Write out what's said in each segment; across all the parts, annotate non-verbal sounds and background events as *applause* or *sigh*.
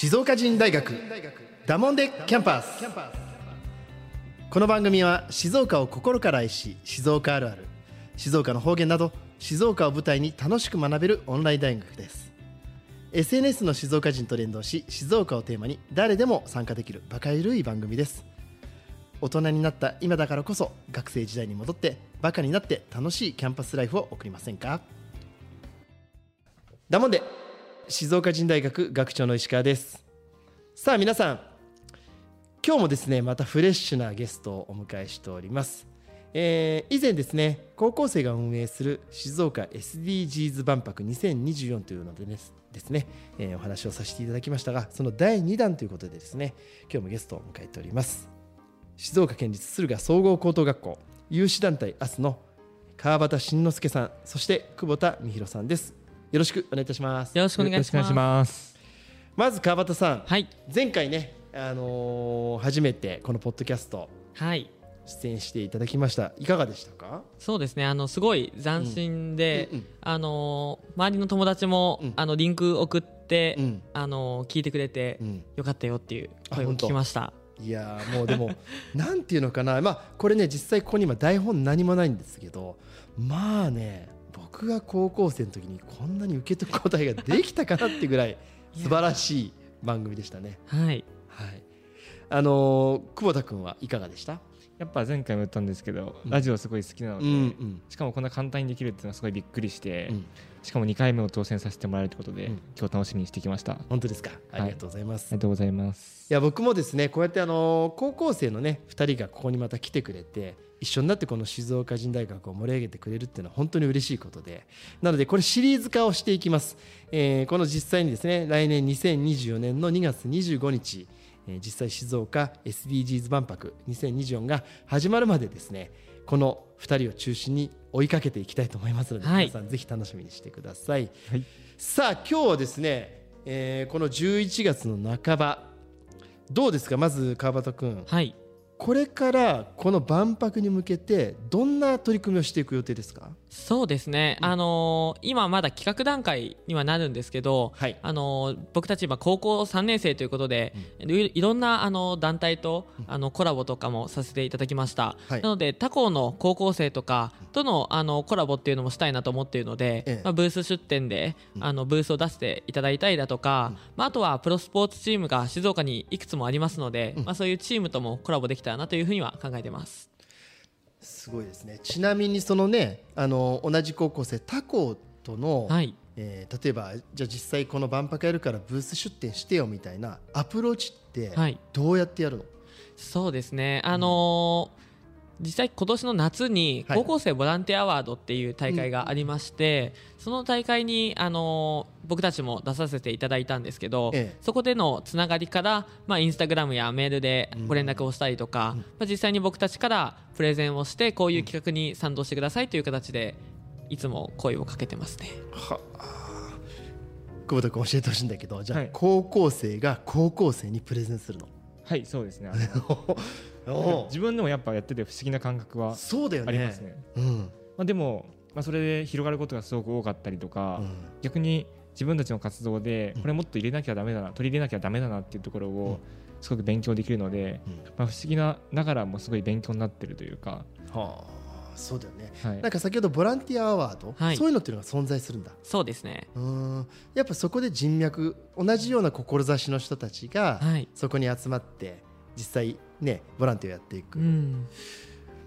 静岡人大学ダモンデキャンパス。この番組は静岡を心から愛し静岡あるある静岡の方言など静岡を舞台に楽しく学べるオンライン大学です。SNS の静岡人と連動し静岡をテーマに誰でも参加できるバカゆるい番組です。大人になった今だからこそ学生時代に戻ってバカになって楽しいキャンパスライフを送りませんか？だもんで静岡人大学学長の石川です。さあ皆さん今日もですねまたフレッシュなゲストをお迎えしております、えー以前ですね高校生が運営する静岡 SDGs 万博2024というのでですですね、えーお話をさせていただきましたがその第2弾ということでですね今日もゲストを迎えております。静岡県立駿河総合高等学校有志団体アスの川端慎之介さんそして久保田美弘さんです。よろしくお願いいたしますよろしくお願いします。ます。まず川端さん、はい。前回ね、あのー初めてこのポッドキャストはい。出演していただきましたいかがでしたか？そうですね。あの、すごい斬新で、うんうんあのー、周りの友達も、うんあの、リンク送って、うんあのー、聞いてくれて、うんよかったよっていう声を聞きました。いやーもうでも *laughs* なんていうのかなまあこれね実際ここに今台本何もないんですけどまあね僕が高校生の時にこんなに受け取る答えができたかなっていうぐらい *laughs* 素晴らしい番組でしたね。はい。はい。あのー久保田君はいかがでした？やっぱ前回も言ったんですけど、うん。ラジオすごい好きなので、んしかもこんな簡単にできるっていうのはすごいびっくりして、うん。しかも2回目を挑戦させてもらえるということで、うん。今日楽しみにしてきました。あ本当ですか？ありがとうございます、りがとうございます。いや僕もですねこうやってあの高校生のね2人がここにまた来てくれて一緒になってこの静岡人大学を盛り上げてくれるっていうのは本当に嬉しいことでなのでこれシリーズ化をしていきます、えーこの実際にですね来年2024年の2月25日、えー実際静岡 SDGs 万博2024が始まるまでですねこの2人を中心に追いかけていきたいと思いますので、はい皆さんぜひ楽しみにしてください。はい。さあ今日はですね、えーこの11月の半ばどうですか？まず川端君はい。これからこの万博に向けてどんな取り組みをしていく予定ですか？そうですね。あのー今まだ企画段階にはなるんですけど、はい。あのー僕たち今高校3年生ということで、いいろんなあの団体と、あのコラボとかもさせていただきました。はい。なので他校の高校生とかとのあのコラボっていうのもしたいなと思っているので、ええ。まあ、ブース出展で、あのブースを出していただいたりだとか、まあ、あとはプロスポーツチームが静岡にいくつもありますので、まあ、そういうチームともコラボできたらなというふうには考えてます。すごいですね。ちなみにそのねあの同じ高校生他校との、はい。えー例えばじゃあ実際この万博やるからブース出展してよみたいなアプローチってはい。どうやってやるの、そうですね、あのー実際今年の夏にはい。高校生ボランティアアワードっていう大会がありまして、その大会に、あのー僕たちも出させていただいたんですけど、ええ。そこでのつながりから、まあ、インスタグラムやメールでご連絡をしたりとか、まあ、実際に僕たちからプレゼンをしてこういう企画に賛同してくださいという形でいつも声をかけてますね。はあ。久保田君教えてほしいんだけどじゃあ、はい。高校生が高校生にプレゼンするの。はい、そうですね。*laughs* 自分でもやっぱやってて不思議な感覚はそうだよね。ありますね。うん。まあ、でも、まあ、それで広がることがすごく多かったりとか、うん。逆に自分たちの活動でこれもっと入れなきゃダメだな取り入れなきゃダメだなっていうところうん。をすごく勉強できるので、うん。まあ、不思議なながらもすごい勉強になってるというか、はあそうだよね、はい。なんか先ほどボランティアアワード、はい。そういうのっていうのが存在するんだ。そうですね。うん。やっぱそこで人脈同じような志の人たちがはい。そこに集まって実際ねボランティアをやっていく、うん。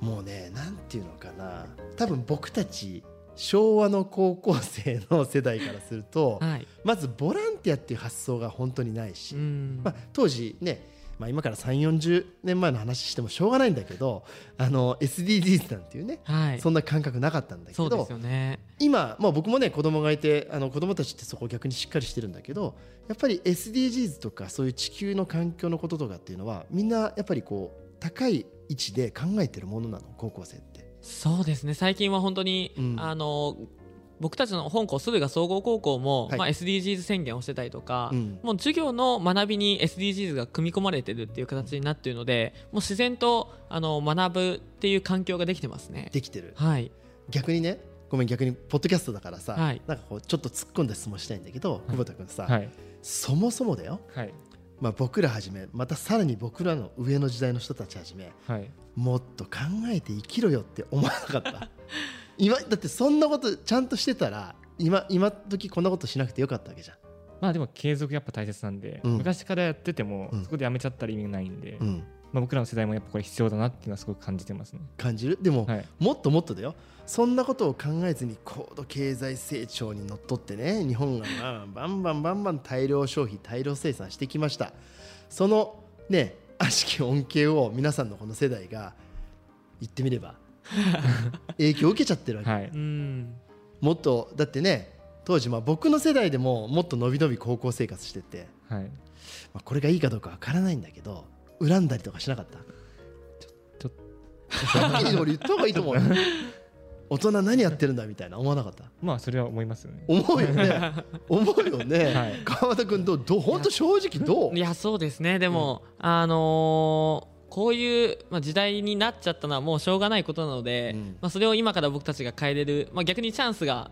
もうねなんていうのかな。多分僕たち昭和の高校生の世代からすると、はい。まずボランティアっていう発想が本当にないし、うん。まあ、当時ね、まあ、今から3 4 0年前の話してもしょうがないんだけどあの SDGs なんていうね、はい。そんな感覚なかったんだけどね。今、まあ、僕もね子供がいてあの子供たちってそこ逆にしっかりしてるんだけどやっぱり SDGs とかそういう地球の環境のこととかっていうのはみんなやっぱりこう高い位置で考えてるものなの高校生って。そうですね。最近は本当に、うん。あの僕たちの本校駿河総合高校も、はい。まあ、SDGs 宣言をしてたりとか、うん。もう授業の学びに SDGs が組み込まれてるっていう形になっているのでもう自然とあの学ぶっていう環境ができてますね。できてる。はい。逆にねごめん逆にポッドキャストだからさ、はい。なんかこうちょっと突っ込んだ質問したいんだけど、久保田君さ、はい。そもそもだよ、はい。まあ、僕らはじめまたさらに僕らの上の時代の人たちはじめはい。もっと考えて生きろよって思わなかった？今だってそんなことちゃんとしてたら今今時こんなことしなくてよかったわけじゃん、まあでも継続やっぱ大切なんで、うん。昔からやってても、うん。そこでやめちゃったら意味ないんで、うん、まあ、僕らの世代もやっぱこれ必要だなっていうのはすごく感じてますね。感じる？でも、はい。もっともっとだよ。そんなことを考えずに高度経済成長にのっとってね日本がまあバンバンバンバン大量消費大量生産してきました。そのね悪しき恩恵を皆さんのこの世代が言ってみれば影響を受けちゃってるわけ、はい、うん。もっとだってね当時まあ僕の世代でももっと伸び伸び高校生活してて、はい、まあ、これがいいかどうかわからないんだけど恨んだりとかしなかった？ちょはっきり俺言った方がいいと。思うよ大人何やってるんだみたいな思わなかった？まあそれは思いますよね。思うよね。*laughs* 思うよね、はい。川田君どう？どう？本当正直どう？いやそうですね。でも、あのーこういう、まあ、時代になっちゃったのはもうしょうがないことなので、うん。まあ、それを今から僕たちが変えれる、まあ、逆にチャンスが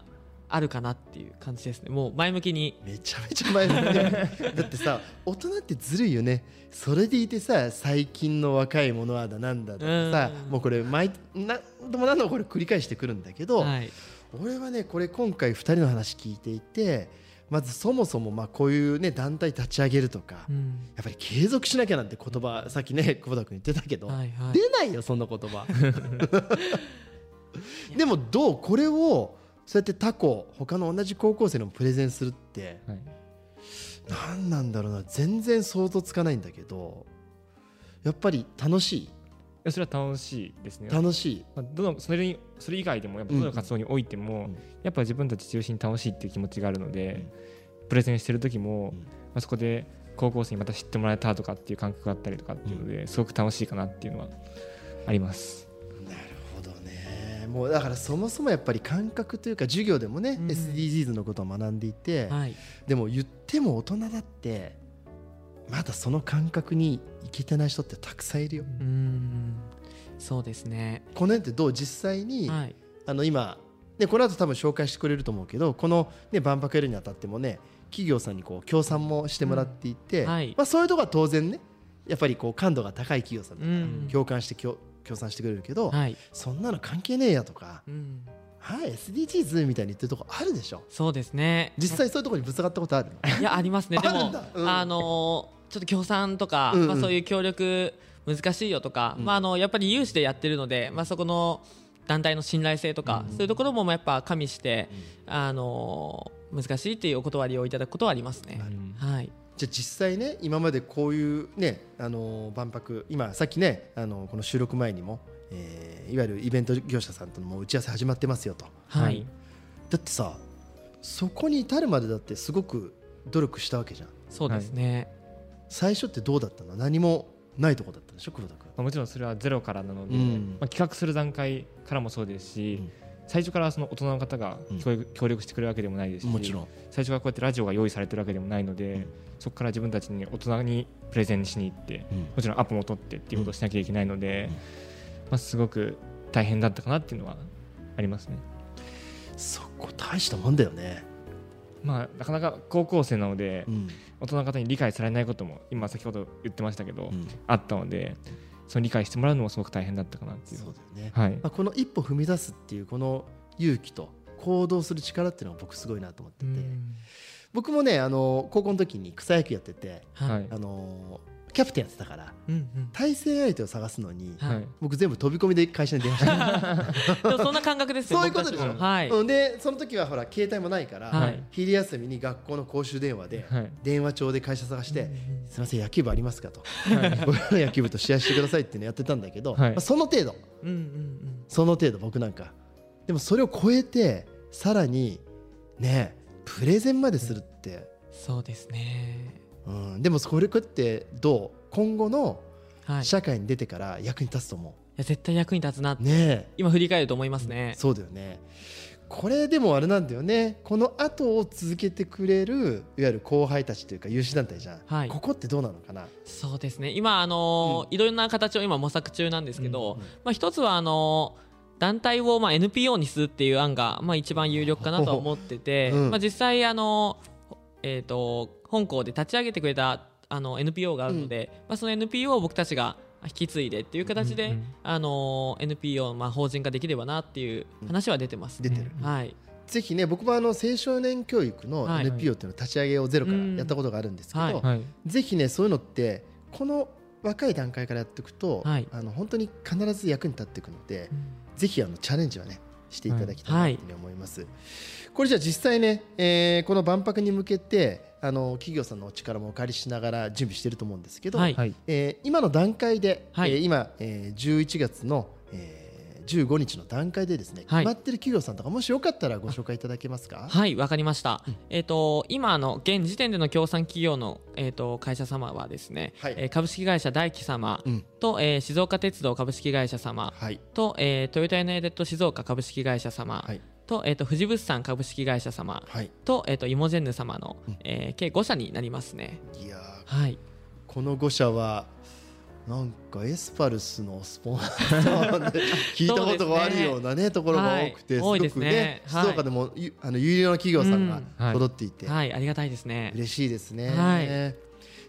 あるかなっていう感じですね。もう前向きに。めちゃめちゃ前向き。*laughs* だってさ大人ってずるいよね。それでいてさ最近の若い者はだなんだとかさうん。もうこれ毎何度も何度もこれ繰り返してくるんだけど、はい。俺はねこれ今回2人の話聞いていてまずそもそもまあこういうね団体立ち上げるとか、うん。やっぱり継続しなきゃなんて言葉さっきね久保田君言ってたけど、はいはい。出ないよそんな言葉。*laughs* でもどうこれをそうやって他校他の同じ高校生にもプレゼンするってはい、何なんだろうな。全然想像つかないんだけどやっぱり楽しい？やそれは楽しいですね。楽しい。まあ、どのそれにそれ以外でもやっぱどの活動においても、うん。やっぱ自分たち中心に楽しいっていう気持ちがあるので、プレゼンしてる時も、うん。まあ、そこで高校生にまた知ってもらえたとかっていう感覚があったりとかっていうので、すごく楽しいかなっていうのはあります。なるほどね。もうだからそもそもやっぱり感覚というか授業でもね、うん。SDGs のことを学んでいて、はい。でも言っても大人だってまだその感覚にいけてない人ってたくさんいるよ。うん。そうですね。この辺ってどう実際に、はい。あの今でこの後多分紹介してくれると思うけどこの、ね、万博やるにあたってもね企業さんにこう協賛もしてもらっていて、うん。はい。まあ、そういうところは当然ねやっぱりこう感度が高い企業さんだから、うん。共感して協協賛してくれるけど、はい、そんなの関係ねえやとか、うん、はい、SDGs みたいに言ってるとこあるでしょ。そうですね。実際そういうところにぶつかったことあるの？いやありますね。でもあのーちょっと協賛とか、うんうん。まあ、そういう協力難しいよとか、うん。まあ、あのやっぱり有志でやってるので、まあ、そこの団体の信頼性とか、そういうところもまあやっぱ加味して、あのー難しいっていうお断りをいただくことはありますね。はい、じゃあ実際ね今までこういうねあの万博今さっきねあのこの収録前にも、えーいわゆるイベント業者さんとのもう打ち合わせ始まってますよと。はい。はいだってさそこに至るまでだってすごく努力したわけじゃん。そうですね、最初ってどうだったの？何もないとこだったでしょ？黒田君。まあ、もちろんそれはゼロからなので、うん。まあ、企画する段階からもそうですし、うん。最初からその大人の方がうん。協力,、してくれるわけでもないですしもちろん。最初からこうやってラジオが用意されてるわけでもないので、うん。そこから自分たちに大人にプレゼンしに行って、うん。もちろんアポも取ってっていうことをしなきゃいけないので、うん。まあ、すごく大変だったかなっていうのはありますね。そこ大したもんだよねまあ、なかなか高校生なので、うん。大人の方に理解されないことも今先ほど言ってましたけど、うん。あったのでその理解してもらうのもすごく大変だったかなっていう。そうだよね、はい。まあ、この一歩踏み出すっていうこの勇気と行動する力っていうのが僕すごいなと思ってて、うん。僕もねあの高校の時に草野球やっててはいはい。あのキャプテンやってたからうんうん。対戦相手を探すのにはい。はい僕全部飛び込みで会社に電話した。でもそんな感覚ですよ *laughs* そういうことでしょ。はい、うん。でその時はほら携帯もないから、はい。昼休みに学校の公衆電話ではい。電話帳で会社探して「すみません野球部ありますか?」と。はい「*laughs* 僕の野球部と試合してください」っていうのやってたんだけど、はい。まあ、その程度。うんうんうん。その程度僕なんか。でもそれを超えてさらにねプレゼンまでするって、そうですね。うん、でもこれこうやってどう？今後のはい。い社会に出てから役に立つと思や絶対役に立つなってう、ね今振り返ると思いますね。そうだよね。これでもあれなんだよね。この後を続けてくれるいわゆる後輩たちというか有志団体じゃん、はい。ここってどうなのかな？そうですね。今あのーいろんな形を今模索中なんですけど、まあ、一つはあのー団体をまあ NPO にするっていう案がまあ一番有力かなとは思ってて、*laughs* うんまあ、実際あのーえー、と本校で立ち上げてくれたあの NPO があるので、まあ、その NPO を僕たちが引き継いでっていう形で、うんうんあの NPO、まあ、法人化できればなっていう話は出てます、出てる、はい、ぜひね僕もあの青少年教育のはい NPO っていうのを立ち上げをゼロからやったことがあるんですけど、うんはい。はい。ぜひねそういうのってこの若い段階からやっていくと、はい。あの本当に必ず役に立っていくので、ぜひあのチャレンジはねしていただきたいなというふうに思います。これじゃあ実際ね、えーこの万博に向けてあの企業さんのお力もお借りしながら準備していると思うんですけど、はいはいえー今の段階で、はいえー今、えー11月の、えー15日の段階でですね、はい決まってる企業さんとかもしよかったらご紹介いただけますか？はい、わかりました。えっ、と今の現時点での協賛企業のえっ、と会社様はですね、はいえー株式会社大輝様うんと、えー静岡鉄道株式会社様はいと、えートヨタユナイテッド静岡株式会社様、はいと,、えー、と富士物産株式会社様はい。と,、えー、とイモジェンヌ様の、えー計5社になりますね。いやーはい、この5社はなんかエスパルスのスポンサーで聞いたことがあるようなねところが多くて、はい。すごくねねはい。静岡でもゆあの有料な企業さんがうん。はい。揃っていて、はい、ありがたいですね。嬉しいですね、はい。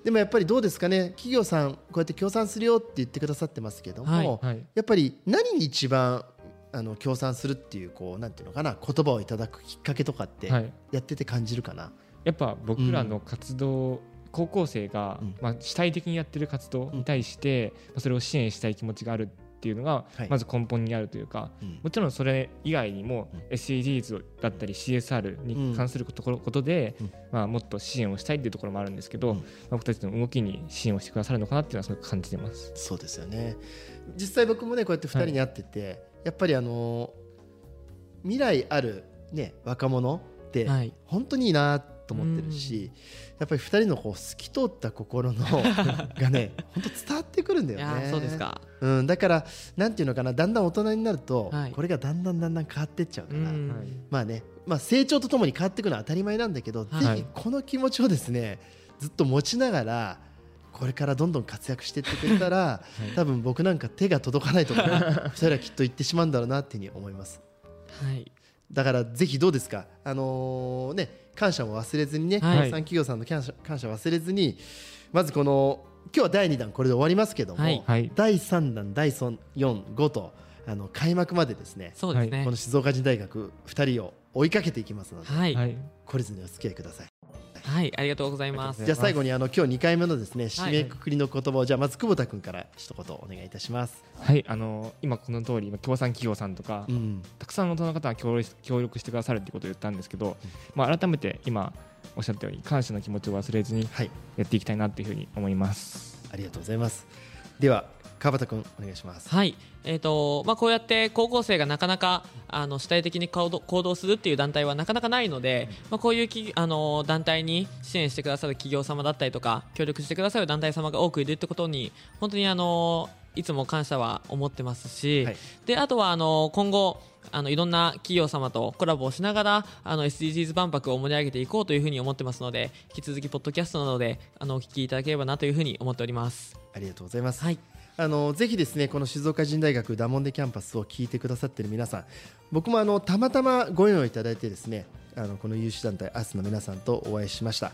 でもやっぱりどうですかね企業さんこうやって協賛するよって言ってくださってますけども、はい。はい。やっぱり何に一番あの協賛するっていうこうなんていうのかな言葉をいただくきっかけとかってはい。やってて感じるかな、やっぱ僕らの活動、高校生が、うん。まあ、主体的にやってる活動に対して、まあそれを支援したい気持ちがあるっていうのが、はい。まず根本にあるというか、うん。もちろんそれ以外にもうん。SDGs だったり CSR に関するところことで、うん。まあ、もっと支援をしたいっていうところもあるんですけど、僕たちの動きに支援をしてくださるのかなっていうのはすごく感じてます。そうですよね。実際僕もねこうやって2人に会ってて、やっぱりあの未来ある、ね、若者ってはい、本当にいいなと思ってるし、やっぱり2人のこう透き通った心の *laughs* がね本当伝わってくるんだよね。ーそうですか。うん、だからなんていうのかなだんだん大人になると、はい。これがだんだんだんだん変わってっちゃうから、まあね、まあ、成長とともに変わっていくのは当たり前なんだけど、はい。ぜひこの気持ちをですねずっと持ちながらこれからどんどん活躍していってくれたら、多分僕なんか手が届かないところに2人はきっと行ってしまうんだろうなっていうふうに思います。はい、だからぜひどうですか、あのーね、感謝も忘れずにね、はい。日産企業さんの感謝感謝忘れずにまずこの今日は第2弾これで終わりますけども、はい。はい。第3弾第4、5とあの開幕までですねそうですね。この静岡人大学2人を追いかけていきますので、懲りずにお付き合いください。ありがとうございます。じゃあ最後にあの今日2回目のですね締めくくりの言葉をじゃあまず久保田君から一言お願いいたします。はい、あの今この通り今協賛企業さんとか、うん、たくさんの大人の方が協力協力してくださるっていうことを言ったんですけど、まあ、改めて今おっしゃったように感謝の気持ちを忘れずにはい、やっていきたいなっていうふうに思います。ありがとうございます。では川端君お願いします。はい、えーとまあ、こうやって高校生がなかなかあの主体的に行動行動するっていう団体はなかなかないので、まあ、こういうきあの団体に支援してくださる企業様だったりとか協力してくださる団体様が多くいるってことに本当にあのいつも感謝は思ってますし、はいであとはあの今後あのいろんな企業様とコラボをしながらあの SDGs 万博を盛り上げていこうというふうに思ってますので引き続きポッドキャストなどであのお聞きいただければなというふうに思っております。ありがとうございます。はいあのぜひですねこの静岡人大学ダモンデキャンパスを聞いてくださっている皆さん僕もあのたまたまご縁をいただいてですねあのこの有志団体アスの皆さんとお会いしました、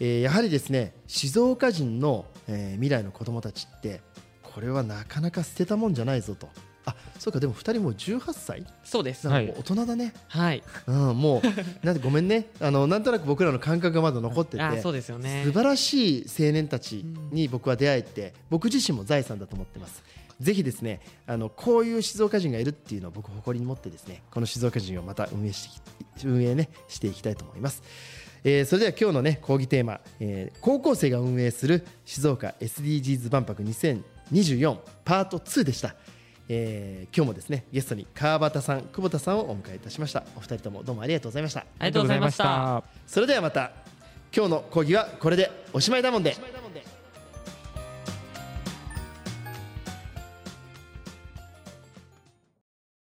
えーやはりですね静岡人の、えー未来の子どもたちってこれはなかなか捨てたもんじゃないぞと。あそうかでも2人もう18歳？そうです、はいなんかもう大人だね、はい。*laughs* うん、もうなんでごめんね。あのなんとなく僕らの感覚がまだ残ってて。あそうですよね。素晴らしい青年たちに僕は出会えて僕自身も財産だと思ってます。ぜひですねあのこういう静岡人がいるっていうのを僕誇りに持ってですねこの静岡人をまた運営して運営ねしていきたいと思います。えーそれでは今日のね講義テーマ、えー高校生が運営する静岡 SDGs 万博2024パート2でした、えー今日もですねゲストに川端さん久保田さんをお迎えいたしました。お二人ともどうもありがとうございました。ありがとうございました。それではまた今日の講義はこれでおしまいだもんで